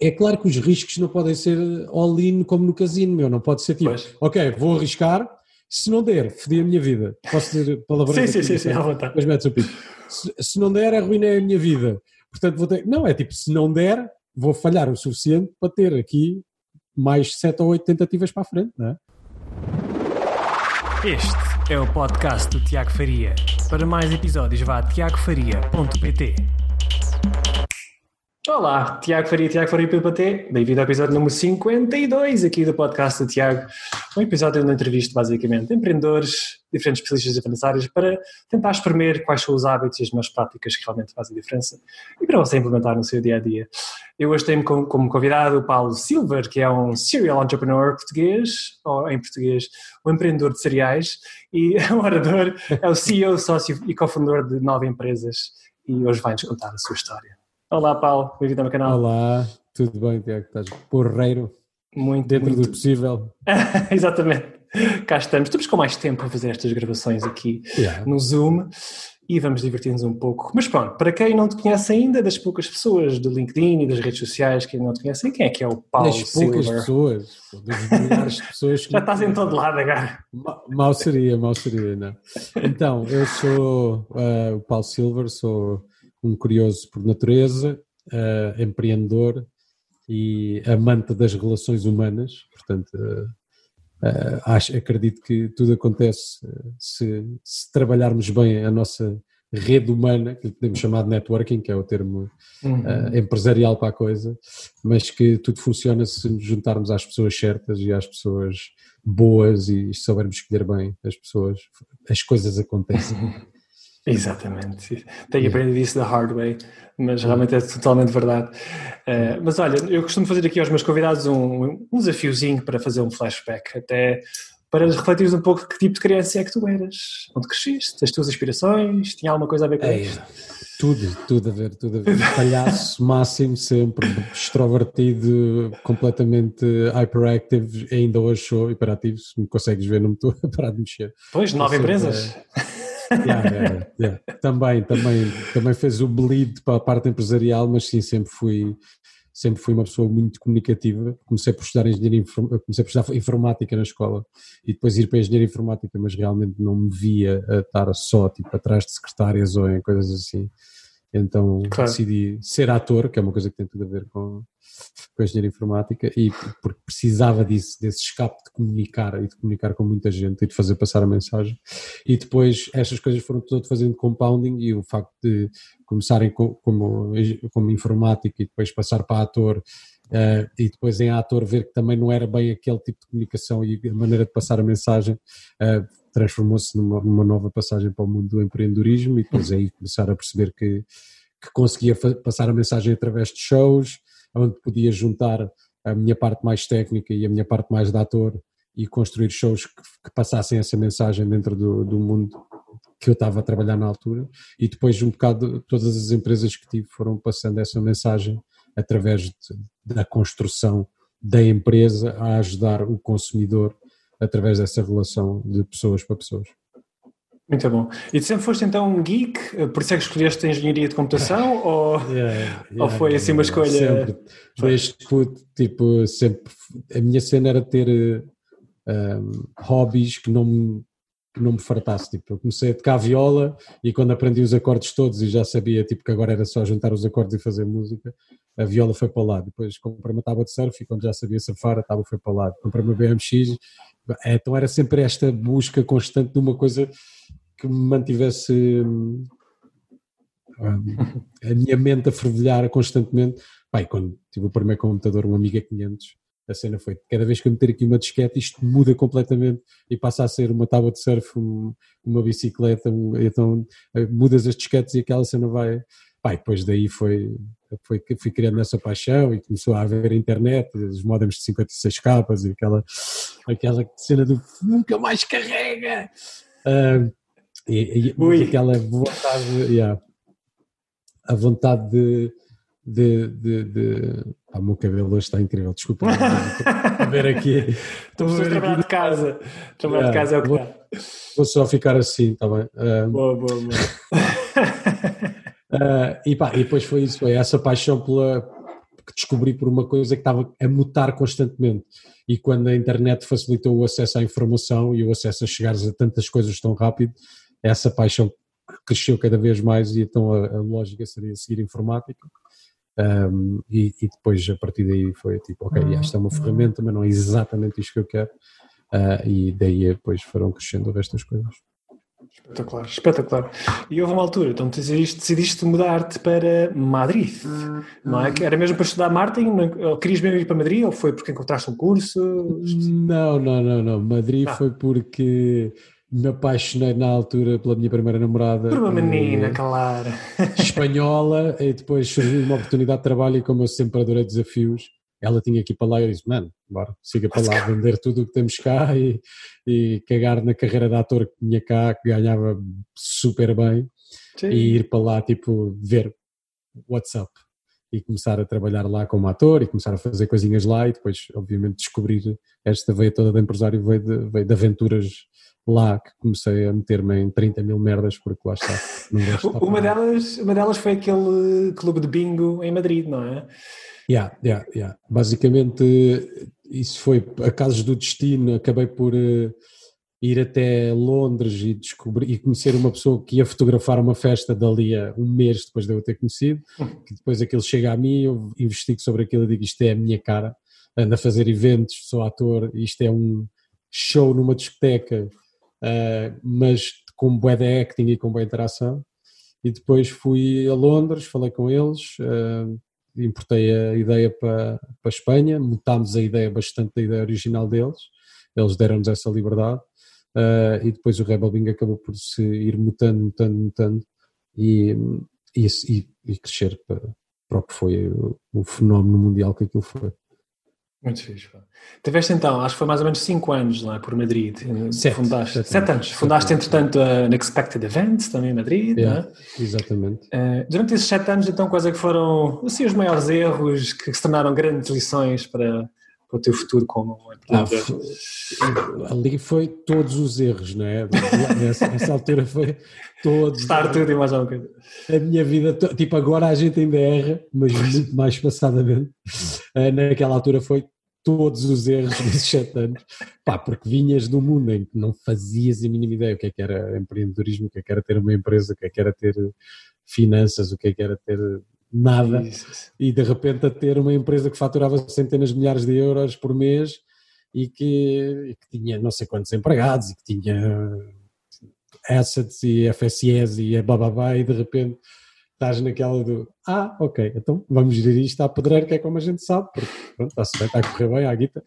É claro que os riscos não podem ser all-in como no casino, meu. Não pode ser tipo, pois. ok, vou arriscar, se não der, fodi a minha vida. Posso dizer palavrões? Sim, sim, sim, sim, à vontade. Mas metes o pico. Se, se não der, arruinei a minha vida. Portanto, vou ter. Não, é tipo, se não der, vou falhar o suficiente para ter aqui mais sete ou oito tentativas para a frente, não é? Este é o podcast do Tiago Faria. Para mais episódios, vá a tiagofaria.pt. Olá, Tiago Faria, Tiago Faria PPT. Bem-vindo ao episódio número 52 aqui do podcast do Tiago. Um episódio onde entrevisto basicamente empreendedores, diferentes especialistas áreas para tentar espremer quais são os hábitos e as melhores práticas que realmente fazem diferença e para você implementar no seu dia a dia. Eu hoje tenho como convidado o Paulo Silver, que é um serial entrepreneur português, ou em português, um empreendedor de cereais e o orador, é o CEO, sócio e cofundador de nove empresas e hoje vai-nos contar a sua história. Olá, Paulo, bem-vindo ao meu canal. Olá, tudo bem, Tiago? Estás porreiro? Muito Dentro muito. do possível. Exatamente. Cá estamos. Estamos com mais tempo a fazer estas gravações aqui yeah. no Zoom e vamos divertir-nos um pouco. Mas pronto, para quem não te conhece ainda, das poucas pessoas do LinkedIn e das redes sociais que não te conhecem, quem é que é o Paulo das poucas pessoas, das milhares de pessoas que... Já estás em todo lado agora. Mal seria, mal seria, não. Então, eu sou uh, o Paulo Silver, sou um curioso por natureza, uh, empreendedor e amante das relações humanas, portanto, uh, uh, acho, acredito que tudo acontece se, se, trabalharmos bem a nossa rede humana, que podemos chamar de networking, que é o termo uhum. empresarial para a coisa, mas que tudo funciona se nos juntarmos às pessoas certas e às pessoas boas e soubermos escolher bem as pessoas, as coisas acontecem. Exatamente. Tenho aprendido isso da hard way, mas realmente é totalmente verdade. Uh, mas olha, eu costumo fazer aqui aos meus convidados um, um desafiozinho para fazer um flashback, até para refletires um pouco que tipo de criança é que tu eras, onde cresceste, as tuas aspirações, tinha alguma coisa a ver com é, isto? Tudo, tudo a ver, tudo a ver. Palhaço máximo sempre, extrovertido, completamente hyperactive, ainda hoje sou hiperativo, se me consegues ver não me estou a parar de mexer. Pois, nove empresas. É, Yeah, yeah. Também, também, também fez o bleed para a parte empresarial, mas sim, sempre fui, sempre fui uma pessoa muito comunicativa. Comecei por estudar engenharia, comecei por estudar informática na escola e depois ir para a engenharia informática, mas realmente não me via a estar só tipo atrás de secretárias ou em coisas assim. Então claro. decidi ser ator, que é uma coisa que tem tudo a ver com, com a engenharia informática, e porque precisava disso, desse escape de comunicar e de comunicar com muita gente e de fazer passar a mensagem. E depois estas coisas foram todo fazendo compounding e o facto de começarem como, como informático e depois passar para ator. Uh, e depois em ator ver que também não era bem aquele tipo de comunicação e a maneira de passar a mensagem uh, transformou-se numa, numa, nova passagem para o mundo do empreendedorismo e depois aí começar a perceber que, que conseguia passar a mensagem através de shows, onde podia juntar a minha parte mais técnica e a minha parte mais de ator e construir shows que, que passassem essa mensagem dentro do, do, mundo que eu estava a trabalhar na altura. E depois um bocado todas as empresas que tive foram passando essa mensagem através de, da construção da empresa a ajudar o consumidor através dessa relação de pessoas para pessoas. Muito bom. E tu sempre foste então um geek? Por isso é que escolheste a engenharia de computação? ou, yeah, yeah, ou foi assim uma escolha? Sempre. Desde que, tipo, sempre. A minha cena era ter um, hobbies que não me, que não me fartasse. Tipo, eu comecei a tocar viola e quando aprendi os acordes todos e já sabia tipo, que agora era só juntar os acordes e fazer música, a viola foi para lá. Depois comprei uma tábua de surf e quando já sabia surfar, a tábua foi para lá. Comprei uma BMX. Então era sempre esta busca constante de uma coisa que me mantivesse hum, a minha mente a fervilhar constantemente. Pai, quando tive o primeiro computador, um Amiga 500, a cena foi cada vez que eu meter aqui uma disquete, isto muda completamente e passa a ser uma tábua de surf, uma bicicleta, então eh, mudas as disquetes e aquela cena vai. Pai, depois daí foi, foi que fui criando essa paixão e começou a haver internet, os modems de 56 capas e aquela, aquela cena do nunca mais carrega. Uh, e, e aquela vontade, yeah, a vontade de. de, de, de ah, o meu cabelo hoje está incrível, desculpa. a ver aqui. Estou a trabalhar aqui. de casa. Trabalhar yeah, de casa é o que vou, dá. Vou só ficar assim, está bem? Uh, boa, boa, boa. uh, e, pá, e depois foi isso, foi essa paixão pela, que descobri por uma coisa que estava a mutar constantemente. E quando a internet facilitou o acesso à informação e o acesso a chegares a tantas coisas tão rápido, essa paixão cresceu cada vez mais e então a, a lógica seria seguir informática. Um, e, e, depois a partir daí foi tipo, ok, esta é uma ferramenta, mas não é exatamente isto que eu quero. Uh, e daí depois foram crescendo o resto das coisas. Espetacular, espetacular. E houve uma altura, então decidiste, decidiste mudar-te para Madrid, não é? Era mesmo para estudar marketing? Ou querias mesmo ir para Madrid ou foi porque encontraste um curso? Não, não, não, não. Madrid ah. foi porque me apaixonei na altura pela minha primeira namorada. Por uma menina, claro. Espanhola, e depois surgiu uma oportunidade de trabalho e como eu sempre adorei desafios, ela tinha que ir para lá e eu disse, mano, bora, siga para lá, vender tudo o que temos cá e, e cagar na carreira de ator que tinha cá, que ganhava super bem, Sim. e ir para lá, tipo, ver WhatsApp e começar a trabalhar lá como ator e começar a fazer coisinhas lá e depois, obviamente, descobrir esta veia toda de empresário veio de, veio de aventuras lá que comecei a meter-me em 30 mil merdas porque lá está. uma, delas, uma delas foi aquele clube de bingo em Madrid, não é? Yeah, yeah, yeah. Basicamente, isso foi a casos do destino. Acabei por uh, ir até Londres e descobrir e conhecer uma pessoa que ia fotografar uma festa dali a um mês depois de eu ter conhecido. Que depois aquilo chega a mim, eu investigo sobre aquilo e digo: Isto é a minha cara. Ando a fazer eventos, sou ator, isto é um show numa discoteca, uh, mas com boa de acting e com boa interação. E depois fui a Londres, falei com eles. Uh, importei a ideia para, para a Espanha, mutámos a ideia bastante da ideia original deles, eles deram-nos essa liberdade e depois o Rebel Bing acabou por se ir mutando, mutando, mutando e, e, e crescer para, para o que foi o, fenómeno mundial que aquilo foi. Muito fixe. Tiveste então, acho que foi mais ou menos 5 anos lá por Madrid. Sete. Fundaste, sete, anos. Fundaste, sete entretanto, a Unexpected Events também em Madrid. Yeah, é? Exatamente. Uh, durante esses 7 anos, então, quais é que foram assim, os maiores erros que, se tornaram grandes lições para, para o teu futuro como empreendedor? Ah, ali foi todos os erros, não é? Nessa, nessa altura foi todos. Estar tudo e mais alguma coisa. A minha vida, tipo, agora a gente ainda erra, mas muito mais passadamente. Uh, naquela altura foi todos os erros desses sete anos, pá, porque vinhas de um mundo em que não fazias a mínima ideia o que é que era empreendedorismo, o que é que era ter uma empresa, o que é que era ter finanças, o que é que era ter nada, isso. e de repente a ter uma empresa que faturava centenas de milhares de euros por mês e que, e que tinha não sei quantos empregados e que tinha assets e FSS e blá e de repente estás naquela do ah, ok, então vamos gerir isto à pedreira, que é como a gente sabe, porque pronto, está-se bem, está a correr bem, à guita.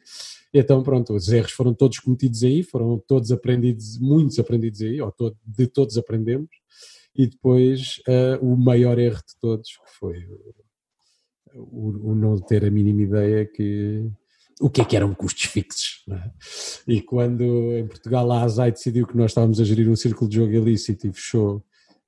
E então, pronto, os erros foram todos cometidos aí, foram todos aprendidos, muitos aprendidos aí, ou todo, de todos aprendemos, e depois uh, o maior erro de todos, que foi o, o, não ter a mínima ideia que o que é que eram custos fixos. É? E quando em Portugal a ASAI decidiu que nós estávamos a gerir um círculo de jogo ilícito e fechou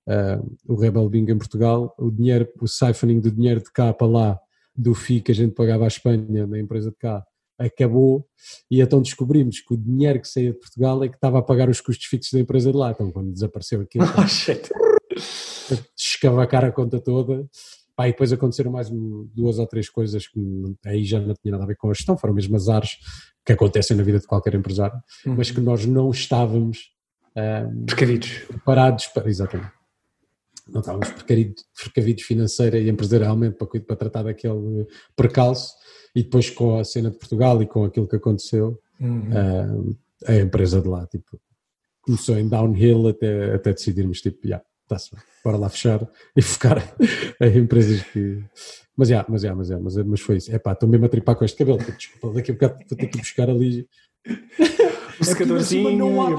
uh, o Rebel Bing em Portugal, o dinheiro, o siphoning do dinheiro de cá para lá, do FII que a gente pagava à Espanha, na empresa de cá, acabou e então descobrimos que o dinheiro que saía de Portugal é que estava a pagar os custos fixos da empresa de lá. Então quando desapareceu aquilo, oh, escavacar a conta toda. Pá, e depois aconteceram mais duas ou três coisas que aí já não tinha nada a ver com a gestão, foram mesmo azares que acontecem na vida de qualquer empresário, uhum. mas que nós não estávamos um, preparados para. Exatamente não estávamos precavidos financeira e empresarialmente para, para tratar daquele percalço e depois com a cena de Portugal e com aquilo que aconteceu uhum. a, a empresa de lá tipo, começou em downhill até, até decidirmos tipo, yeah, está-se bora lá fechar e focar em empresas que mas já, mas já, mas já, mas, mas foi isso, é pá, estou mesmo a tripar com este cabelo, desculpa, daqui a bocado vou ter que buscar ali o secadorzinho não há,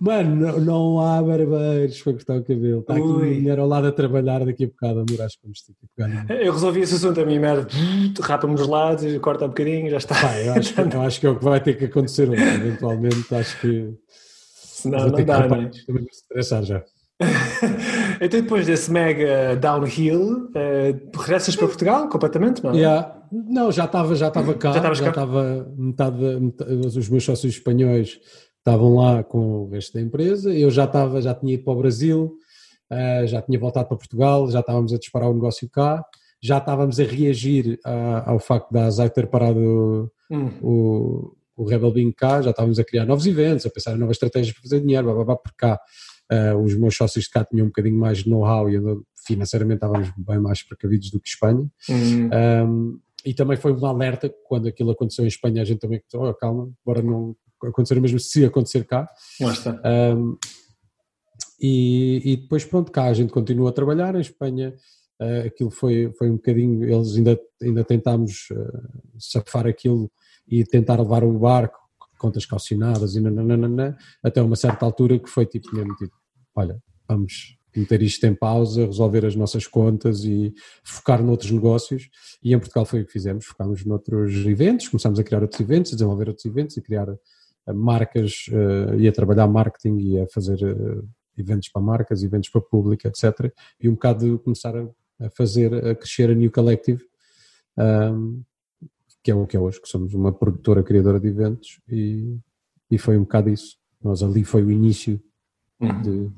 Mano, não, não há barbeiros para cortar o cabelo. Está aqui uma mulher ao lado a trabalhar daqui a bocado, amor, acho que vamos ter que pegar. Eu resolvi esse assunto a minha merda. Rapa-me os lados, corta um bocadinho, já está. Pá, eu, acho que, eu acho que é o que vai ter que acontecer hoje, eventualmente. Acho que. Senão não dá, né? Também me estressar já. então depois desse mega downhill, uh, regressas para Portugal completamente, não? Yeah. Não, já estava já estava cá, já, já estava metade, metade, os meus sócios espanhóis estavam lá com o resto da empresa, eu já estava, já tinha ido para o Brasil, uh, já tinha voltado para Portugal, já estávamos a disparar o negócio cá, já estávamos a reagir a, ao facto da Azai ter parado hum. o, o Rebel Being cá, já estávamos a criar novos eventos, a pensar em novas estratégias para fazer dinheiro, blá, blá, blá, por cá. Uh, os meus sócios de cá tinham um bocadinho mais de know-how e financeiramente estávamos bem mais precavidos do que Espanha. Uhum. Um, e também foi um alerta quando aquilo aconteceu em Espanha, a gente também oh, calma, bora não acontecer mesmo se acontecer cá. Um, e, e, depois pronto, cá a gente continua a trabalhar, em Espanha uh, aquilo foi, foi um bocadinho, eles ainda, ainda tentámos uh, safar aquilo e tentar levar o barco, contas calcionadas e nananana, até uma certa altura que foi tipo mesmo tipo, olha, vamos meter isto em pausa, resolver as nossas contas e focar noutros negócios. E em Portugal foi o que fizemos, focámos noutros eventos, começámos a criar outros eventos, a desenvolver outros eventos e criar uh, marcas uh, e a trabalhar marketing e a fazer uh, eventos para marcas, eventos para público, etc. E um bocado começar a, a fazer, a crescer a New Collective, um, que é o que é hoje, que somos uma produtora criadora de eventos e, e foi um bocado isso. Nós ali foi o início uhum. de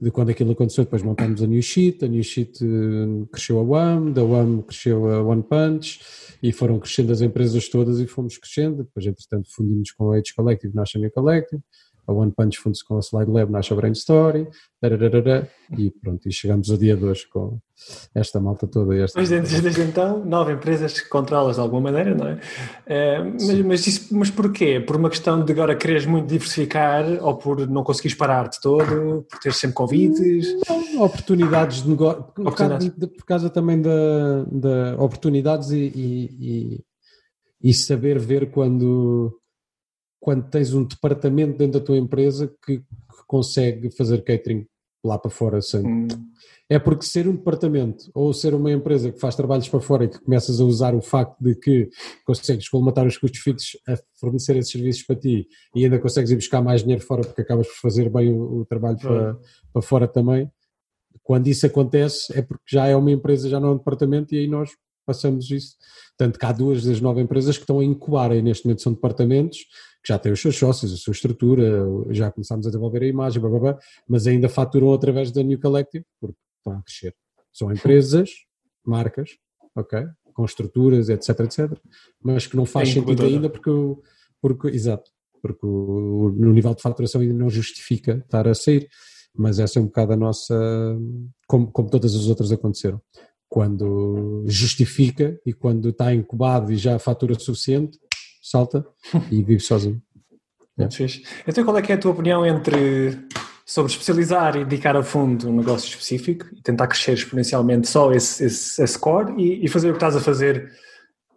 de quando aquilo aconteceu, depois montamos a New Sheet, a New Sheet eh, cresceu a WAM, da WAM cresceu a One Punch e foram crescendo as empresas todas e fomos crescendo, depois entretanto fundimos com a Age Collective, nasce a New Collective, a One Punch funde-se com a Slide Lab, nasce a Brain Story, e pronto, e chegamos ao dia de hoje com esta malta toda. Esta mas desde, desde então, nove empresas que controlas de alguma maneira, não é? é mas, mas, isso, mas porquê? Por uma questão de agora quereres muito diversificar ou por não conseguires parar de todo, por ter sempre convites? Não, oportunidades de negócio, por, causa, por causa também da, da oportunidades e, e, e, e saber ver quando quando tens um departamento dentro da tua empresa que, que consegue fazer catering lá para fora sem. Hum. É porque ser um departamento ou ser uma empresa que faz trabalhos para fora e que começas a usar o facto de que consegues colmatar os custos fixos a fornecer esses serviços para ti e ainda consegues ir buscar mais dinheiro fora porque acabas por fazer bem o, o trabalho para, para fora também. Quando isso acontece é porque já é uma empresa, já não é um departamento e aí nós passamos isso. Tanto que há duas das nove empresas que estão a incubar e neste momento são departamentos que já têm os seus sócios, a sua estrutura, já começámos a desenvolver a imagem, blá, blá, blá, mas ainda faturam através da New Collective, porque estão a crescer. São empresas, marcas, ok? Com estruturas, etc, etc, mas que não faz é sentido ainda porque, porque, exato, porque o, o nível de faturação ainda não justifica estar a sair, mas essa é um bocado a nossa, como, como todas as outras aconteceram. Quando justifica e quando está incubado e já fatura suficiente, salta e vive sozinho. É. Então qual é que é a tua opinião entre sobre especializar e dedicar a fundo um negócio específico e tentar crescer exponencialmente só esse, esse, esse core e, e, fazer o que estás a fazer,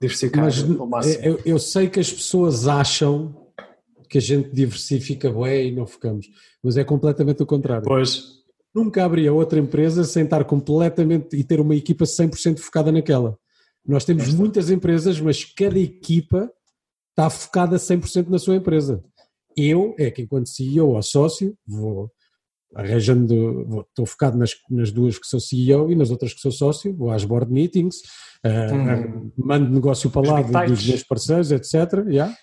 diversificar Mas, ao máximo? Eu, eu, sei que as pessoas acham que a gente diversifica bem e não focamos, mas é completamente o contrário. Pois. Nunca abria outra empresa sem estar completamente e ter uma equipa 100% focada naquela. Nós temos muitas empresas, mas cada equipa está focada 100% na sua empresa. Eu, é que enquanto CEO ou sócio, vou arranjando, vou, estou focado nas, nas duas que sou CEO e nas outras que sou sócio, vou às board meetings, uh, mando negócio para lá dos meus parceiros, etc. Yeah.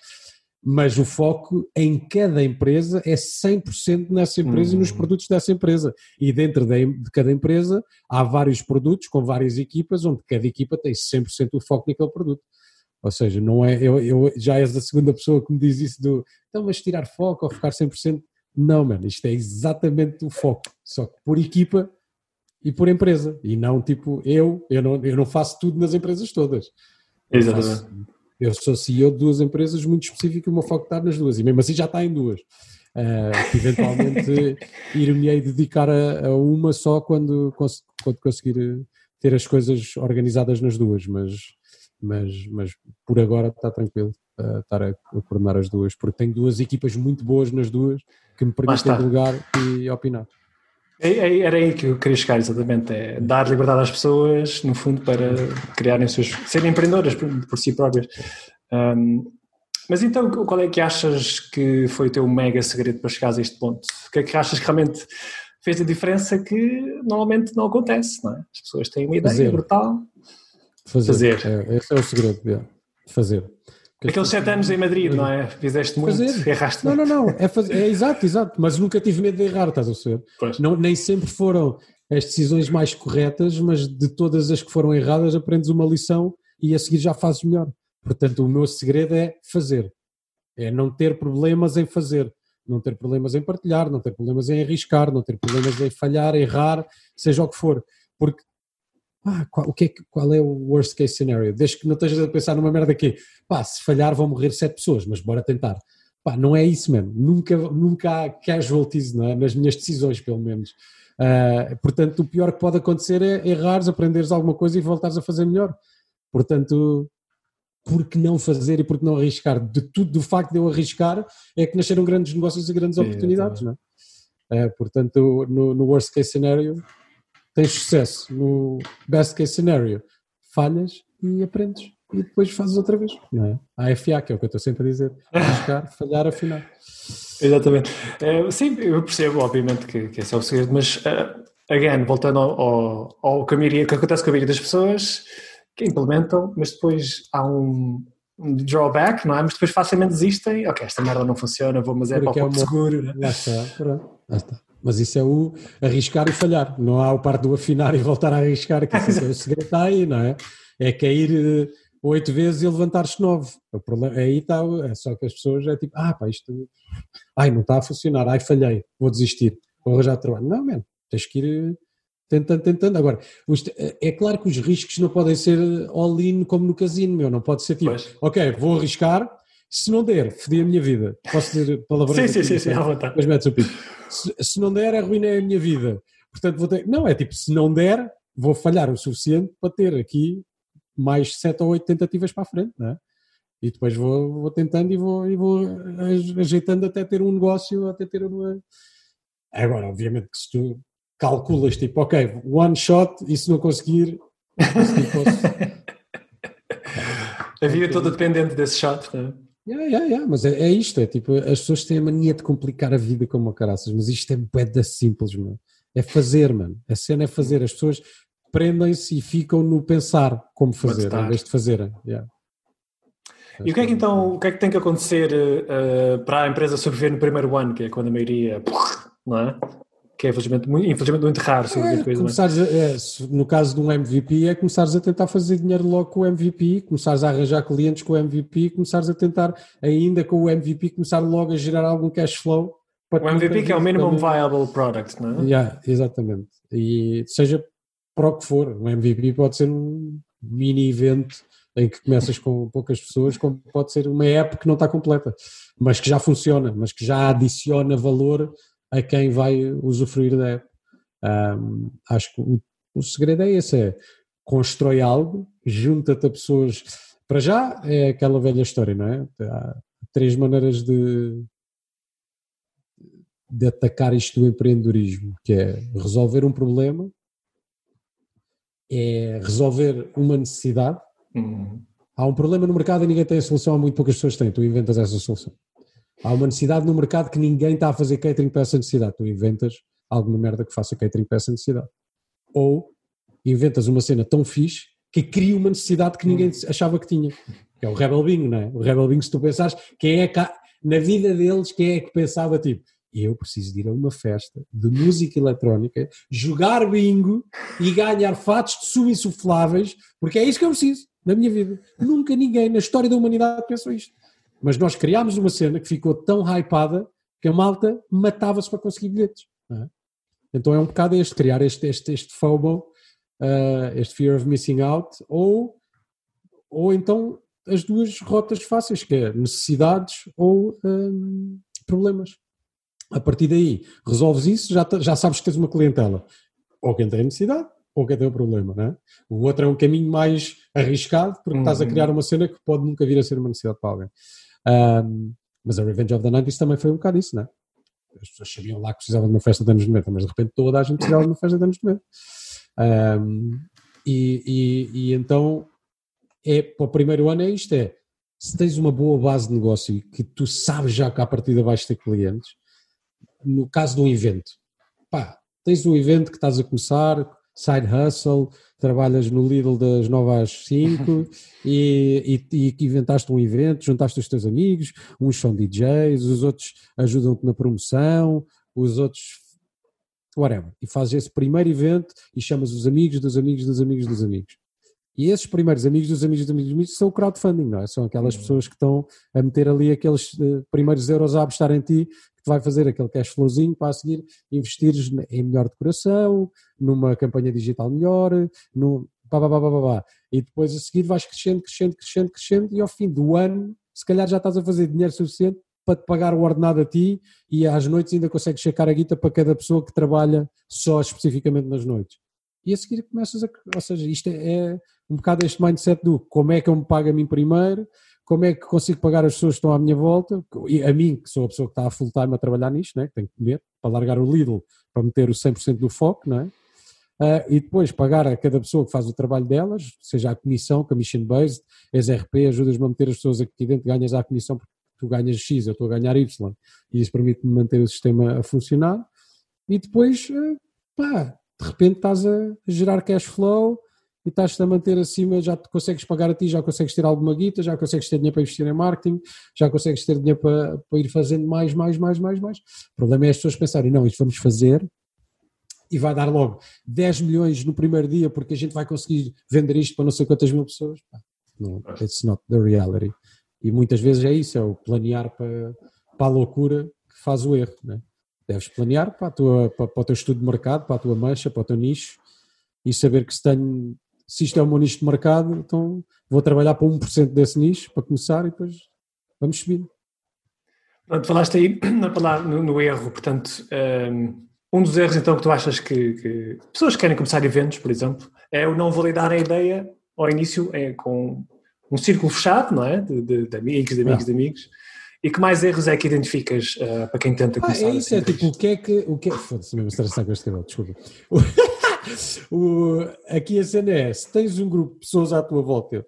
Mas o foco em cada empresa é 100% nessa empresa e nos hum. produtos dessa empresa. E dentro de, de cada empresa há vários produtos com várias equipas, onde cada equipa tem 100% o foco naquele produto. Ou seja, não é, eu, eu, já és a segunda pessoa que me diz isso do então mas tirar foco ou ficar 100%. Não, mano, isto é exatamente o foco, só que por equipa e por empresa. E não tipo, eu, eu não, eu não faço tudo nas empresas todas. Exatamente. Eu, faço, eu sou CEO de duas empresas muito específicas e o meu foco está nas duas, e mesmo assim já está em duas. Uh, eventualmente ir-me-ei dedicar a, a, uma só quando, quando conseguir ter as coisas organizadas nas duas, mas mas, mas por agora está tranquilo uh, estar a, a, coordenar as duas, porque tenho duas equipas muito boas nas duas que me permitem delegar e opinar. É, é, era aí que eu queria chegar, exatamente, é dar liberdade às pessoas, no fundo, para criarem seus, serem empreendedoras por, por si próprias. Um, mas então, qual é que achas que foi o teu mega segredo para chegar a este ponto? O que é que achas que realmente fez a diferença que normalmente não acontece, não é? As pessoas têm uma ideia Fazer. brutal Fazer. Fazer. É, esse é o segredo, é. fazer. Aqueles sete anos em Madrid, não é? Fizeste muito, fazer. erraste Não, não, não, é, fazer, é exato, exato, mas nunca tive medo de errar, estás a ver? Não, nem sempre foram, as decisões mais corretas, mas de todas as que foram erradas aprendes uma lição e a seguir já fazes melhor. Portanto, o meu segredo é fazer, é não ter problemas em fazer, não ter problemas em partilhar, não ter problemas em arriscar, não ter problemas em falhar, errar, seja o que for. Porque ah, qual, o que é, qual é o worst case scenario? Desde que não estejas a pensar numa merda aqui, pá, se falhar vão morrer sete pessoas, mas bora tentar. Pá, não é isso, mano. Nunca, nunca há casualties, não é? nas minhas decisões, pelo menos. Uh, portanto, o pior que pode acontecer é errares, aprenderes alguma coisa e voltares a fazer melhor. Portanto, por que não fazer e por que não arriscar? De tudo, do facto de eu arriscar, é que nasceram grandes negócios e grandes oportunidades, não é? Uh, portanto, no, no worst case scenario, tens sucesso. No best case scenario, falhas e aprendes e depois fazes outra vez. Não é? A FA, que é o que eu estou sempre a dizer, buscar, falhar, afinar. Exatamente. Uh, sim, eu percebo, obviamente, que, que esse é o segredo, mas, uh, again, voltando ao, ao, ao que, maioria, que acontece com a maioria das pessoas que implementam, mas depois há um, um drawback, não é? Mas depois facilmente desistem. Ok, esta merda não funciona, vou, mas é para o é seguro. Né? Lá está, pronto, lá está. Mas isso é o arriscar e falhar. Não há o parte do afinar e voltar a arriscar, que isso é o segredo está aí, não é? É cair eh, oito vezes e levantar-se nove. O problema, aí está, é só que as pessoas é tipo, ah pá, isto, ai não está a funcionar, ai falhei, vou desistir, vou arranjar trabalho. Não, mano, tens que ir eh, tentando, tentando. Agora, eh, é claro que os riscos não podem ser all-in como no casino, meu, não pode ser tipo, pois. ok, vou arriscar, se não der, fodi a minha vida. Posso dizer palavrões? sim, sim, sim, sim, à vontade. Mas metes o pico. Se, se não der, arruinei a minha vida. Portanto, vou ter. Não, é tipo, se não der, vou falhar o suficiente para ter aqui mais sete ou oito tentativas para a frente, não é? E depois vou, vou tentando e vou, e vou ajeitando até ter um negócio, até ter uma. Agora, obviamente que se tu calculas tipo, ok, one shot e se não conseguir, posso... A vida toda dependente desse shot, não é? Yeah, yeah, yeah. Mas é, é, isto, é tipo, as pessoas têm a mania de complicar a vida como a caraças, mas isto é bué simples, mano. É fazer, mano. A cena é fazer. As pessoas prendem-se e ficam no pensar como fazer, em vez de fazerem. Yeah. E o que é que então, o que é que tem que acontecer uh, para a empresa sobreviver no primeiro ano, que é quando a maioria, não é? Que é infelizmente, infelizmente muito raro. É, coisa, começares a, é, no caso de um MVP, é começares a tentar fazer dinheiro logo com o MVP, começares a arranjar clientes com o MVP, começares a tentar ainda com o MVP, começar logo a gerar algum cash flow. o MVP que é o Minimum Viable Product, não é? Yeah, exatamente. E seja para o que for. Um MVP pode ser um mini evento em que começas com poucas pessoas, como pode ser uma app que não está completa, mas que já funciona, mas que já adiciona valor a quem vai usufruir da. Um, acho que o, o, segredo é esse, é constrói algo, junta-te a pessoas, para já é aquela velha história, não é? Há três maneiras de, de atacar isto do empreendedorismo, que é resolver um problema, é resolver uma necessidade. Uhum. Há um problema no mercado e ninguém tem a solução, há muito poucas pessoas têm, tu inventas essa solução. Há uma necessidade no mercado que ninguém está a fazer catering para essa necessidade, tu inventas alguma merda que faça catering para essa necessidade. Ou inventas uma cena tão fixe que cria uma necessidade que ninguém achava que tinha. Que é o Rebel Bingo, não é? O Rebel Bingo, se tu pensares, quem é que, na vida deles, quem é que pensava tipo, eu preciso de ir a uma festa de música eletrónica, jogar bingo e ganhar fatos de subinsufláveis, porque é isso que eu preciso na minha vida. Nunca ninguém na história da humanidade pensou isto. Mas nós criámos uma cena que ficou tão hypada que a malta matava-se para conseguir bilhetes. É? Então é um bocado este, criar este, este, este FOMO, uh, este Fear of Missing Out, ou, ou então as duas rotas fáceis, que é necessidades ou um, problemas. A partir daí, resolves isso, já, já sabes que tens uma clientela. Ou quem tem necessidade, ou quem tem o problema, não é? O outro é um caminho mais arriscado, porque uhum. estás a criar uma cena que pode nunca vir a ser uma necessidade para alguém. Um, mas a Revenge of the Night também foi um bocado isso, não é? As pessoas sabiam lá que precisavam de uma festa de anos 90, mas de repente toda a gente precisava de uma festa de anos 90. Um, e, e, e, então, é, para o primeiro ano é isto, é, se tens uma boa base de negócio e que tu sabes já que à partida vais ter clientes, no caso de um evento, pá, tens um evento que estás a começar, side hustle, trabalhas no Lidl das 9 às 5 e, e, e, inventaste um evento, juntaste os teus amigos, uns são DJs, os outros ajudam-te na promoção, os outros whatever. E fazes esse primeiro evento e chamas os amigos dos amigos dos amigos dos amigos. E esses primeiros amigos dos amigos dos amigos, dos amigos são o crowdfunding, não é? São aquelas uhum. pessoas que estão a meter ali aqueles uh, primeiros euros a apostar em ti, que te vai fazer aquele cash flowzinho para a seguir investires em melhor decoração, numa campanha digital melhor, no, pá, pá, pá, pá, pá. e depois a seguir vais crescendo, crescendo, crescendo, crescendo e ao fim do ano se calhar já estás a fazer dinheiro suficiente para te pagar o ordenado a ti e às noites ainda consegues checar a guita para cada pessoa que trabalha só especificamente nas noites. E a seguir começas a. Ou seja, isto é, é um bocado este mindset do como é que eu me pago a mim primeiro, como é que consigo pagar as pessoas que estão à minha volta, e a mim, que sou a pessoa que está a full time a trabalhar nisto, né, que tenho que comer, para largar o Lidl, para meter o 100% do foco, não é? Uh, e depois pagar a cada pessoa que faz o trabalho delas, seja a comissão, commission based, és RP, ajudas-me a meter as pessoas aqui dentro, ganhas a comissão porque tu ganhas X, eu estou a ganhar Y, e isso permite-me manter o sistema a funcionar, e depois, uh, pá, de repente estás a gerar cash flow e estás-te a manter acima, já te consegues pagar a ti, já consegues ter alguma guita, já consegues ter dinheiro para investir em marketing, já consegues ter dinheiro para, para ir fazendo mais, mais, mais, mais, mais. O problema é as pessoas pensarem, não, isto vamos fazer e vai dar logo 10 milhões no primeiro dia porque a gente vai conseguir vender isto para não sei quantas mil pessoas. Não, it's not the reality. E muitas vezes é isso, é o planear para, para a loucura que faz o erro, né? Deves planear para, tua, para, para, o teu estudo de mercado, para a tua mancha, para o teu nicho e saber que se tenho, se isto é o meu nicho de mercado, então vou trabalhar para 1% desse nicho para começar e depois vamos subir. Falaste aí no, no erro, portanto, um, um, dos erros então que tu achas que, que, pessoas que querem começar eventos, por exemplo, é o não validar a ideia ao início é com um círculo fechado, não é? De, de, de amigos, de amigos, de amigos. E que mais erros é que identificas uh, para quem tenta começar? Ah, é isso, é tipo, o que é que. O que é, Foda-se mesmo estressar com este cabelo, desculpa. o, aqui a cena é: se tens um grupo de pessoas à tua volta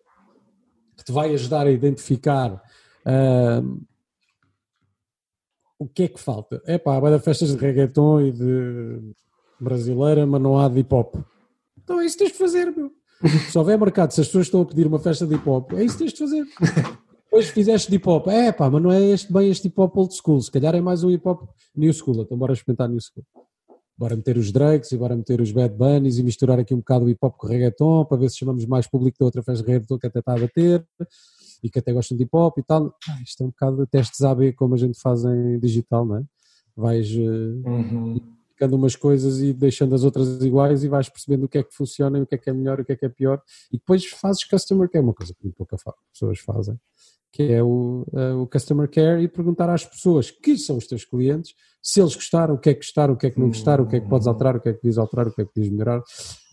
que te vai ajudar a identificar uh, o que é que falta. É pá, vai dar festas de reggaeton e de brasileira, mas não há de hip hop. Então é isso que tens de fazer, meu. Se houver mercado, se as pessoas estão a pedir uma festa de hip hop, é isso que tens de fazer. Depois fizeste de hip hop, é pá, mas não é este, bem este hip hop old school, se calhar é mais um hip hop new school, então bora experimentar new school. Bora meter os Drakes e bora meter os Bad Bunnies e misturar aqui um bocado o hip hop com o reggaeton para ver se chamamos mais público da outra festa de reggaeton que até está a bater e que até gostam de hip hop e tal. Ah, isto é um bocado de testes AB como a gente faz em digital, não é? Vais eh, uhum. ficando umas coisas e deixando as outras iguais e vais percebendo o que é que funciona e o que é que é melhor e o que é que é pior e depois fazes customer care, uma coisa que muito poucas pessoas fazem que é o, uh, o Customer Care, e perguntar às pessoas que são os teus clientes se eles gostaram, o que é que gostaram, o que é que não gostaram, o que é que podes alterar, o que é que podes alterar, o que é que podes melhorar.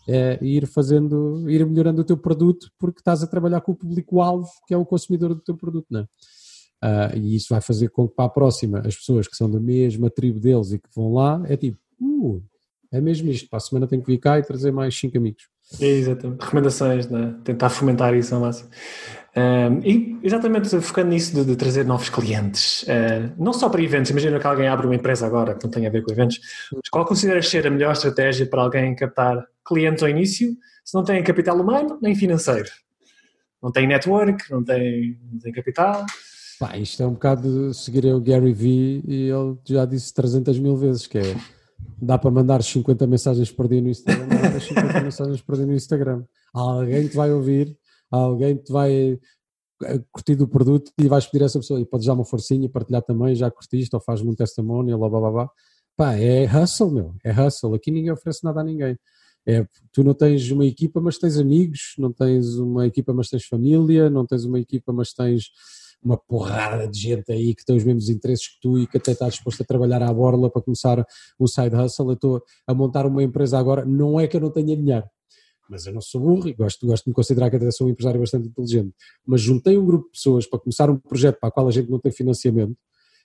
É, e ir fazendo, ir melhorando o teu produto porque estás a trabalhar com o público-alvo que é o consumidor do teu produto, não é? Uh, e isso vai fazer com que para a próxima as pessoas que são da mesma tribo deles e que vão lá é tipo, uh, é mesmo isto, para a semana tenho que vir cá e trazer mais 5 amigos. É, exatamente, recomendações, né? tentar fomentar isso ao máximo. Um, e exatamente focando nisso de, de trazer novos clientes, uh, não só para eventos, imagina que alguém abre uma empresa agora que não tem a ver com eventos, mas qual consideras ser a melhor estratégia para alguém captar clientes ao início se não tem capital humano nem financeiro? Não tem network, não tem, não tem capital? Pá, isto é um bocado seguir o Gary Vee e ele já disse 300 mil vezes que é dá para mandar 50 mensagens por dia no Instagram, dá 50 mensagens por dia no Instagram. Alguém te vai ouvir alguém te vai eh, curtir do produto e vais pedir a essa pessoa e podes dar uma forcinha e partilhar também, já curtiste ou faz-me um testimonial, blá, blá, blá, blá. Pá, é hustle, meu, é hustle. Aqui ninguém oferece nada a ninguém. É, tu não tens uma equipa, mas tens amigos, não tens uma equipa, mas tens família, não tens uma equipa, mas tens uma porrada de gente aí que tem os mesmos interesses que tu e que até está disposto a trabalhar à borla para começar o side hustle. Eu estou a montar uma empresa agora, não é que eu não tenha dinheiro, mas eu não sou burro e gosto, gosto de me considerar que até sou um empresário bastante inteligente. Mas juntei um grupo de pessoas para começar um projeto para o qual a gente não tem financiamento,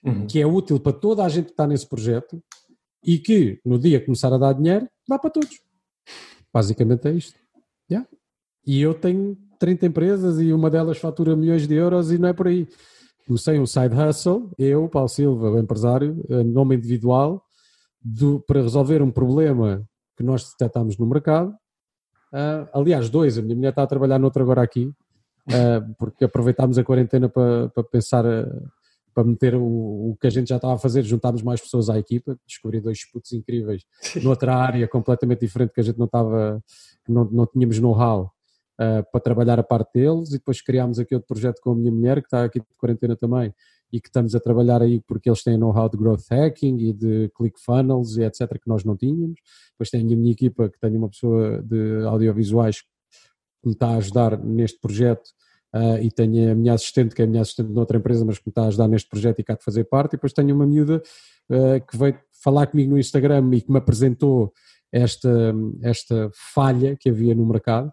uhum. que é útil para toda a gente que está nesse projeto e que no dia que começar a dar dinheiro, dá para todos. Basicamente é isto. Yeah. E eu tenho 30 empresas e uma delas fatura milhões de euros e não é por aí. Comecei um side hustle, eu, Paulo Silva, o empresário, em nome individual, do, para resolver um problema que nós detectámos no mercado Uh, aliás, dois, a minha mulher está a trabalhar noutra agora aqui, uh, porque aproveitámos a quarentena para, para pensar uh, para meter o, o que a gente já estava a fazer, juntámos mais pessoas à equipa, descobri dois putos incríveis noutra área completamente diferente que a gente não estava, não, não tínhamos know-how uh, para trabalhar a parte deles e depois criámos aqui outro projeto com a minha mulher que está aqui de quarentena também e que estamos a trabalhar aí porque eles têm know-how de growth hacking e de ClickFunnels e etc que nós não tínhamos. Depois tem a minha equipa que tem uma pessoa de audiovisuais que me está a ajudar neste projeto uh, e tenho a minha assistente que é a minha assistente de outra empresa mas que me está a ajudar neste projeto e cá de fazer parte e depois tenho uma miúda uh, que veio falar comigo no Instagram e que me apresentou esta, esta falha que havia no mercado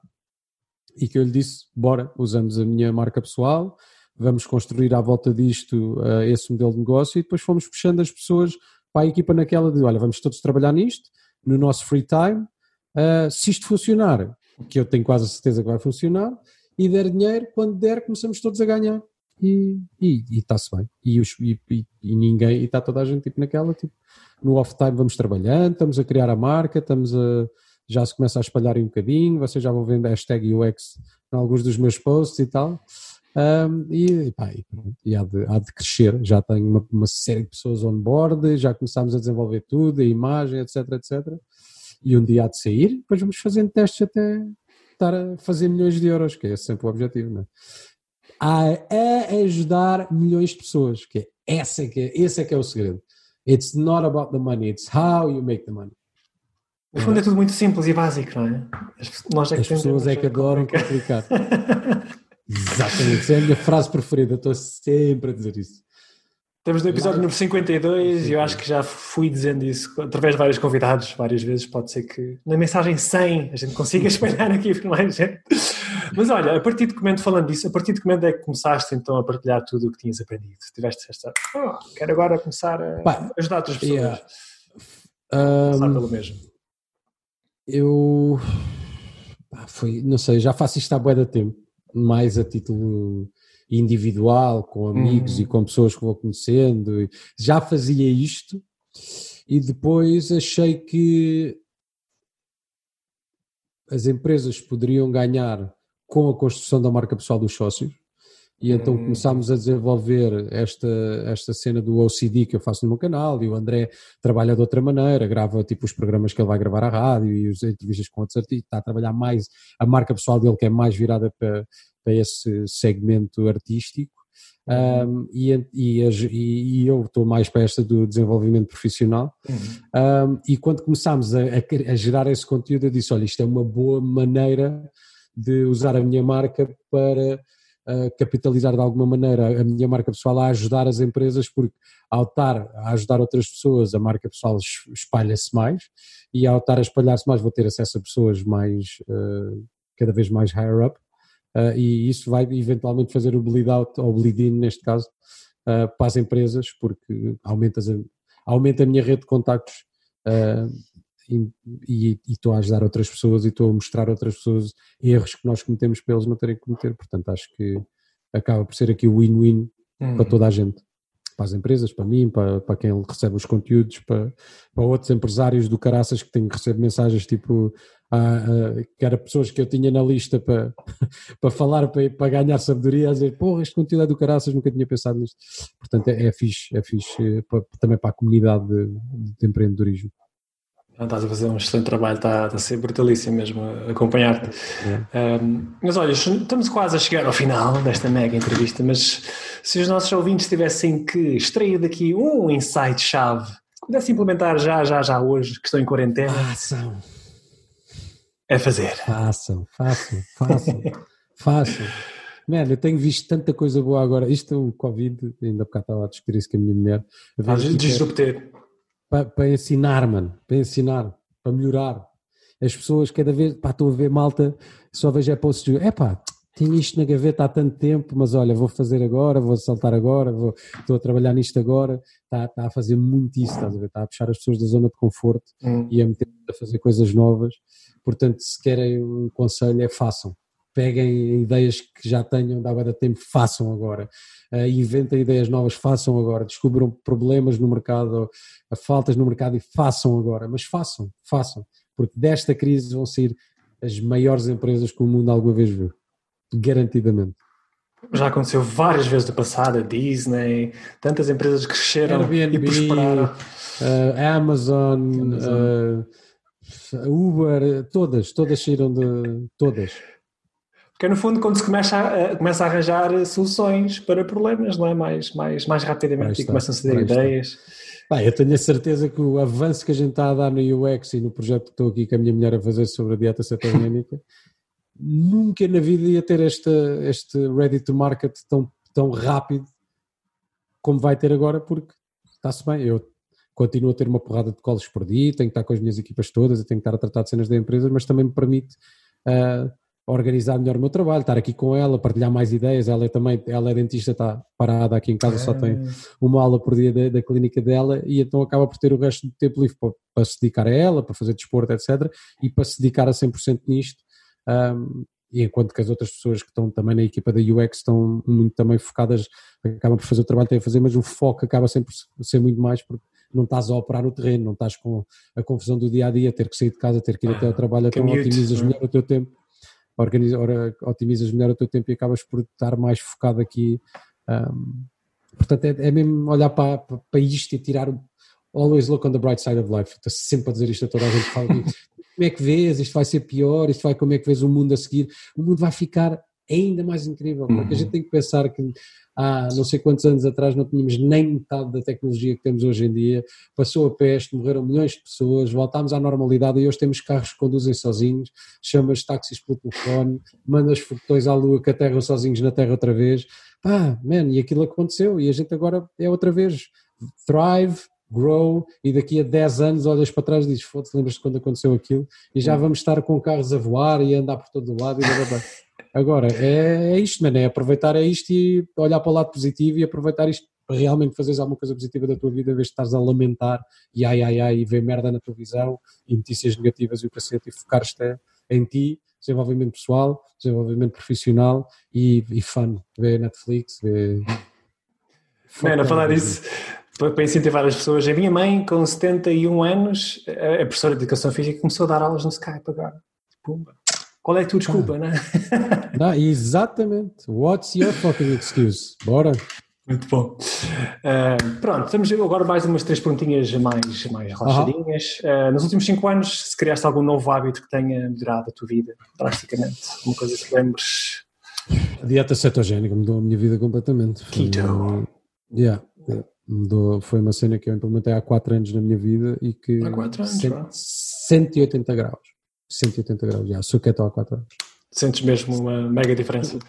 e que eu lhe disse, bora, usamos a minha marca pessoal, vamos construir à volta disto uh, esse modelo de negócio e depois fomos puxando as pessoas para a equipa naquela de, olha, vamos todos trabalhar nisto, no nosso free time, uh, se isto funcionar, que eu tenho quase a certeza que vai funcionar, e der dinheiro, quando der começamos todos a ganhar e está-se bem. E, os, e, e, e, ninguém, e está toda a gente tipo naquela, tipo, no off time vamos trabalhando, estamos a criar a marca, estamos a já se começa a espalhar um bocadinho, vocês já vão vendo a hashtag UX em alguns dos meus posts e tal. Um, e, pá, e, e há, de, há, de, crescer, já tenho uma, uma, série de pessoas on board, já começámos a desenvolver tudo, a imagem, etc, etc. E um dia há de sair, depois vamos fazendo testes até estar a fazer milhões de euros, que é sempre o objetivo, não é? A ajudar milhões de pessoas, que é, esse, é que é, esse é que é o segredo. It's not about the money, it's how you make the money. No fundo é tudo muito simples e básico, não é? As, nós é que As pessoas é que adoram complicar. Exatamente, essa é a minha frase preferida, estou sempre a dizer isso. Estamos no episódio número 52 e eu acho que já fui dizendo isso através de vários convidados, várias vezes. Pode ser que na mensagem 100 a gente consiga espalhar aqui para mais gente. Mas olha, a partir de momento, falando disso, a partir de que momento é que começaste então a partilhar tudo o que tinhas aprendido? Tiveste esta, oh, quero agora começar a Pá, ajudar outras pessoas. Yeah. Começar um, pelo mesmo eu foi, não sei, já faço isto há bué de tempo, mais a título individual, com amigos uhum. e com pessoas que vou conhecendo. Já fazia isto e depois achei que as empresas poderiam ganhar com a construção da marca pessoal dos sócios e então hum. começámos a desenvolver esta, esta cena do OCD que eu faço no meu canal e o André trabalha de outra maneira, grava tipo os programas que ele vai gravar à rádio e as entrevistas com outros artistas, está a trabalhar mais a marca pessoal dele que é mais virada para, para esse segmento artístico um, uhum. e, e, e, eu estou mais para esta do desenvolvimento profissional uhum. um, e quando começámos a, a, a gerar esse conteúdo eu disse, olha isto é uma boa maneira de usar a minha marca para a capitalizar de alguma maneira a minha marca pessoal a ajudar as empresas, porque ao estar a ajudar outras pessoas, a marca pessoal espalha-se mais e ao estar a espalhar-se mais vou ter acesso a pessoas mais, uh, cada vez mais higher up uh, e isso vai eventualmente fazer o bleed out ou bleed in neste caso uh, para as empresas porque aumenta, aumenta a minha rede de contactos e estou a ajudar outras pessoas e estou a mostrar a outras pessoas erros que nós cometemos para eles não terem que cometer. Portanto, acho que acaba por ser aqui o win-win uhum. para toda a gente. Para as empresas, para mim, para, para quem recebe os conteúdos, para, para outros empresários do Caraças que têm que receber mensagens tipo ah, ah, que eram pessoas que eu tinha na lista para, para falar, para, para ganhar sabedoria, a dizer, porra, este conteúdo é do Caraças, nunca tinha pensado nisto. Portanto, é, é fixe, é fixe eh, para, também para a comunidade de, de empreendedorismo. Estás a fazer um excelente trabalho, está, está a ser brutalíssimo mesmo acompanhar-te. É. Um, mas olha, estamos quase a chegar ao final desta mega entrevista, mas se os nossos ouvintes tivessem que extrair daqui um insight-chave, pudessem implementar já, já, já hoje, que estão em quarentena. Façam. É fazer. Façam, façam, façam, façam. Mano, eu tenho visto tanta coisa boa agora. Isto, o Covid, ainda porque estava a discutir isso com a minha mulher. Disrupter para, para ensinar, mano, para ensinar, para melhorar. As pessoas cada vez, pá, estou a ver malta, só vejo é posts de, é pá, tinha isto na gaveta há tanto tempo, mas olha, vou fazer agora, vou saltar agora, vou, estou a trabalhar nisto agora, está, está a fazer muito isso, estás a ver? Está a puxar as pessoas da zona de conforto hum. e a meter a fazer coisas novas. Portanto, se querem um conselho, é façam. Peguem ideias que já tenham, dava de tempo, façam agora uh, inventem ideias novas, façam agora, descubram problemas no mercado, faltas no mercado e façam agora, mas façam, façam, porque desta crise vão sair as maiores empresas que o mundo alguma vez viu, garantidamente. Já aconteceu várias vezes no passado, a Disney, tantas empresas cresceram Airbnb, e prosperaram. uh, Amazon, Amazon. uh, Uber, todas, todas saíram de. Todas. Porque no fundo, quando se começa a, começa a arranjar soluções para problemas, não é? Mais, mais, mais rapidamente e começam a ceder ideias. Pá, eu tenho a certeza que o avanço que a gente está a dar no UX e no projeto que estou aqui com a minha mulher a fazer sobre a dieta cetogénica, nunca na vida ia ter este, este ready to market tão, tão rápido como vai ter agora, porque está-se bem. Eu continuo a ter uma porrada de colos por dia, tenho que estar com as minhas equipas todas, e tenho que estar a tratar de cenas da empresa, mas também me permite uh, organizar melhor o meu trabalho, estar aqui com ela, partilhar mais ideias. Ela é também, ela é dentista, está parada aqui em casa, só tem uma aula por dia da, da, clínica dela e então acaba por ter o resto do tempo livre para, para se dedicar a ela, para fazer desporto, etc. E para se dedicar a 100% nisto. Um, e enquanto que as outras pessoas que estão também na equipa da UX estão muito também focadas, acabam por fazer o trabalho que têm a fazer, mas o foco acaba sempre por ser muito mais porque não estás a operar no terreno, não estás com a confusão do dia a dia, ter que sair de casa, ter que ir até ao trabalho, então otimizas é? melhor o teu tempo organiza, ora, otimizas melhor o teu tempo e acabas por estar mais focado aqui. Um, portanto, é, é, mesmo olhar para, para, isto e tirar o always look on the bright side of life. Estou sempre a dizer isto a toda a gente. Fala, como é que vês? Isto vai ser pior? Isto vai, como é que vês o mundo a seguir? O mundo vai ficar ainda mais incrível, porque a uhum. gente tem que pensar que há não sei quantos anos atrás não tínhamos nem metade da tecnologia que temos hoje em dia, passou a peste, morreram milhões de pessoas, voltámos à normalidade e hoje temos carros que conduzem sozinhos, chamas táxis pelo telefone, mandas foguetões à lua que aterram sozinhos na Terra outra vez, pá, man, e aquilo aconteceu e a gente agora é outra vez, thrive, grow e daqui a 10 anos olhas para trás e dizes, foda-se, lembras-te quando aconteceu aquilo? E já vamos estar com carros a voar e a andar por todo o lado e blá, blá, blá. Agora, é, é isto, mano, é aproveitar é isto e olhar para o lado positivo e aproveitar isto para realmente fazeres alguma coisa positiva da tua vida em vez de estares a lamentar e ai ai ai e ver merda na televisão e notícias negativas e o cacete e focar-te em ti, desenvolvimento pessoal, desenvolvimento profissional e, e fun, ver Netflix, ver... Mano, a falar disso, para incentivar as pessoas, a minha mãe com 71 anos, é professora de Educação Física, começou a dar aulas no Skype agora. Pumba. Qual é a tua desculpa, ah. né? Não, exatamente. What's your fucking excuse? Bora. Muito bom. Uh, pronto, temos agora mais umas três pontinhas mais, mais relaxadinhas. Uh, nos últimos cinco anos, se criaste algum novo hábito que tenha melhorado a tua vida drasticamente? Uma coisa que lembres? A dieta cetogénica mudou a minha vida completamente. Keto. Yeah, yeah. Mudou, foi uma cena que eu implementei há quatro anos na minha vida e que. Há quatro anos, 180 graus. 180 graus, já, sou keto há 4 anos. Sentes mesmo uma mega diferença?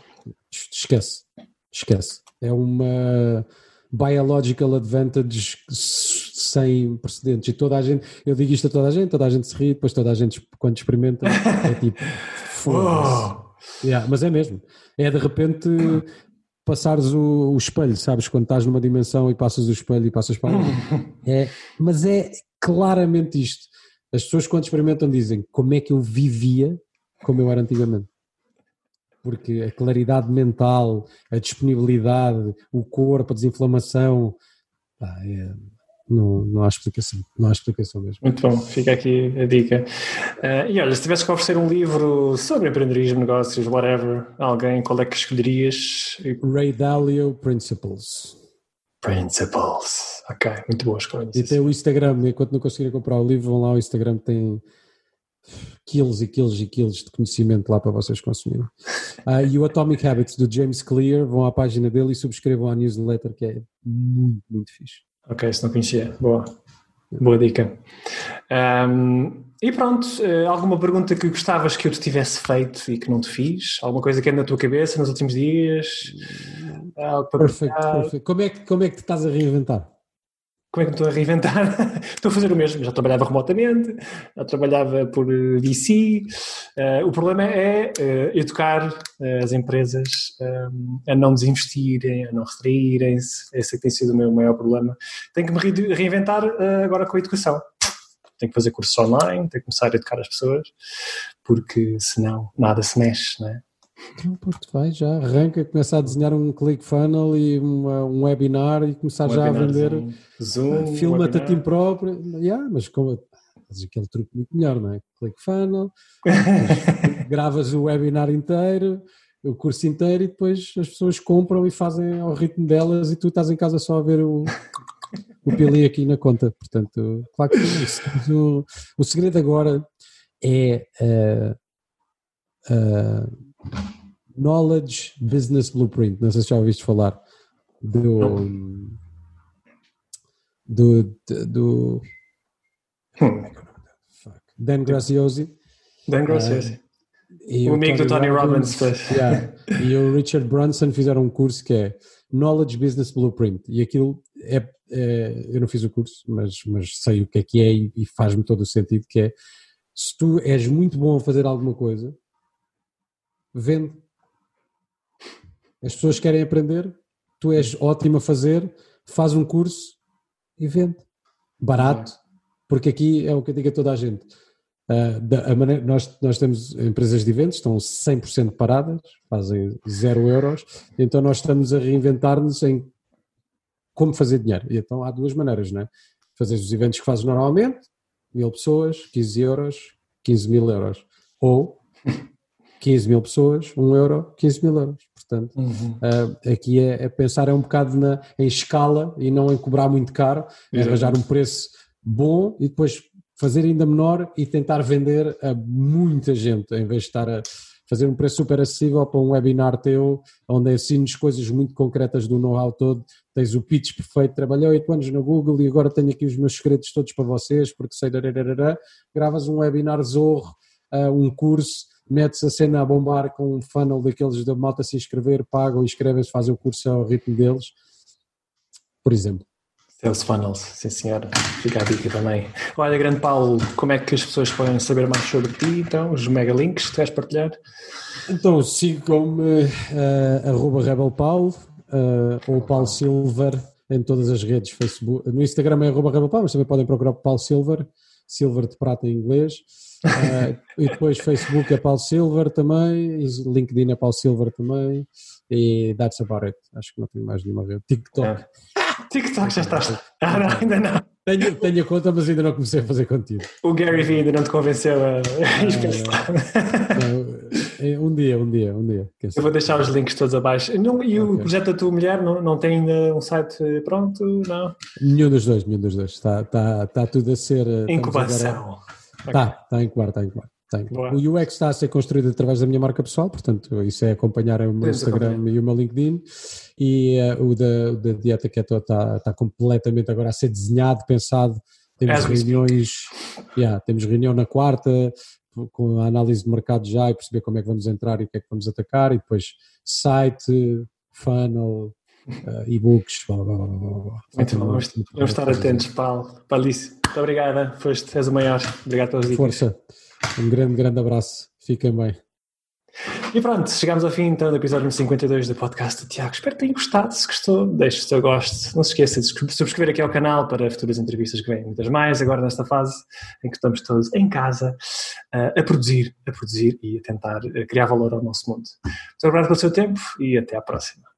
Esquece, esquece. É uma biological advantage sem precedentes. E toda a gente, eu digo isto a toda a gente, toda a gente se ri, depois toda a gente, quando experimenta, é tipo, foda-se. Yeah, mas é mesmo. É de repente passares o, o, espelho, sabes? Quando estás numa dimensão e passas o espelho e passas para é, Mas é claramente isto. As pessoas quando experimentam dizem como é que eu vivia como eu era antigamente. Porque a claridade mental, a disponibilidade, o corpo, a desinflamação, pá, é, não, não há explicação, não há explicação mesmo. Muito bom, fica aqui a dica. Uh, e olha, se tivesse que oferecer um livro sobre empreendedorismo, negócios, whatever, alguém, qual é que escolherias? Ray Dalio Principles. Principles. Ok, muito boa escolha. E tem o Instagram, enquanto não conseguirem comprar o livro, vão lá ao Instagram, tem quilos e quilos e quilos de conhecimento lá para vocês consumirem. Uh, e o Atomic Habits do James Clear, vão à página dele e subscrevam a newsletter que é muito, muito fixe. Ok, se não conhecia, boa. Boa dica. Um, e pronto, eh, alguma pergunta que gostavas que eu te tivesse feito e que não te fiz? Alguma coisa que anda na tua cabeça nos últimos dias? Perfeito, perfeito. Como é, que, como é que te estás a reinventar? Como é que me estou a reinventar? estou a fazer o mesmo. Já trabalhava remotamente, já trabalhava por eh, VC. Uh, o problema é uh, educar uh, as empresas a não desinvestirem, a não retraírem-se. Esse é que tem sido o meu maior problema. Tenho que me reinventar agora com a educação tenho que fazer cursos online, tenho que começar a educar as pessoas, porque senão nada se mexe, não é? Então, pronto, vai já, arranca, começa a desenhar um click funnel e uma, um webinar e começar um já a vender. Zoom, Filma-te a ti próprio. Yeah, mas como fazes aquele truque muito melhor, não é? Click funnel, gravas o webinar inteiro o curso inteiro e depois as pessoas compram e fazem ao ritmo delas e tu estás em casa só a ver o, o pili aqui na conta. Portanto, claro que o, o segredo agora é uh, uh, Knowledge Business Blueprint. Não sei se já ouviste falar do. do. do. Hum. Dan Graziosi. Dan. Uh, o amigo do Tony Robbins. Robbins yeah, e o Richard Brunson fizeram um curso que é Knowledge Business Blueprint. E aquilo é, é, eu não fiz o curso, mas, mas sei o que é que é e, e faz-me todo o sentido que é se tu és muito bom a fazer alguma coisa, vende. As pessoas querem aprender, tu és ótimo a fazer, faz um curso e vende. Barato, porque aqui é o que eu digo a toda a gente. Uh, da, maneira, nós, nós temos empresas de eventos, estão 100% paradas, fazem zero euros, então nós estamos a reinventar-nos em como fazer dinheiro. E então há duas maneiras, não é? Fazer os eventos que fazes normalmente, mil pessoas, 15 euros, 15 mil euros. Ou 15 mil pessoas, 1 euro, 15 mil euros. Portanto, uhum. uh, aqui é, é, pensar é um bocado na, em escala e não em cobrar muito caro, é arranjar um preço bom e depois fazer ainda menor e tentar vender a muita gente, em vez de estar a fazer um preço super acessível para um webinar teu, onde ensines coisas muito concretas do know-how todo, tens o pitch perfeito, trabalhei oito anos na Google e agora tenho aqui os meus segredos todos para vocês, porque sei, dararara, gravas um webinar zorro, uh, um curso, metes a cena a bombar com um funnel daqueles da malta se inscrever, pagam, inscrevem-se, fazem o curso ao ritmo deles, por exemplo. Sales Funnels, sim senhora, fica a dica também. Olha, grande Paulo, como é que as pessoas podem saber mais sobre ti, então, os mega links que queres partilhar? Então, sigam-me, uh, arroba rebelpaulo, uh, ou Paulo Silver, em todas as redes, Facebook, no Instagram é arroba rebelpaulo, mas também podem procurar Paulo Silver, Silver de prata em inglês, uh, e depois Facebook é Paulo Silver também, LinkedIn é Paulo Silver também, e that's about it, acho que não tenho mais nenhuma rede, TikTok. É. TikTok já estás. Ah, não, ainda não. Tenho, tenho a conta, mas ainda não comecei a fazer contigo. O Gary Vee ainda não te convenceu a ah, um dia, um dia, um dia. Eu vou deixar os links todos abaixo. Não, e o projeto da tua mulher não, não tem ainda um site pronto? Não? Nenhum dos dois, nenhum dos dois. Está, está, está tudo a ser. Incubação. Está, está em incubar, está em incubar. O UX está a ser construído através da minha marca pessoal, portanto, isso é acompanhar o meu Instagram e o meu LinkedIn. E uh, o, da, o da Dieta Keto está, está completamente agora a ser desenhado, pensado. Temos reuniões, yeah, temos reunião na quarta, com a análise de mercado já e perceber como é que vamos entrar e o que é que vamos atacar, e depois site, funnel, uh, e-books, blá, blá, blá, blá. Muito bom, vamos, estar atentos, Paulo. Paulice, muito obrigada, foste, és o maior. Obrigado pelas dicas. Força. Um grande, grande abraço. Fiquem bem. E pronto, chegamos ao fim então do episódio 52 do podcast do Tiago. Espero que tenham gostado. Se gostou, deixe o seu gosto. Não se esqueça de subscrever aqui ao canal para futuras entrevistas que vêm muitas mais, agora nesta fase em que estamos todos em casa uh, a produzir, a produzir e a tentar uh, criar valor ao nosso mundo. Muito obrigado pelo seu tempo e até à próxima.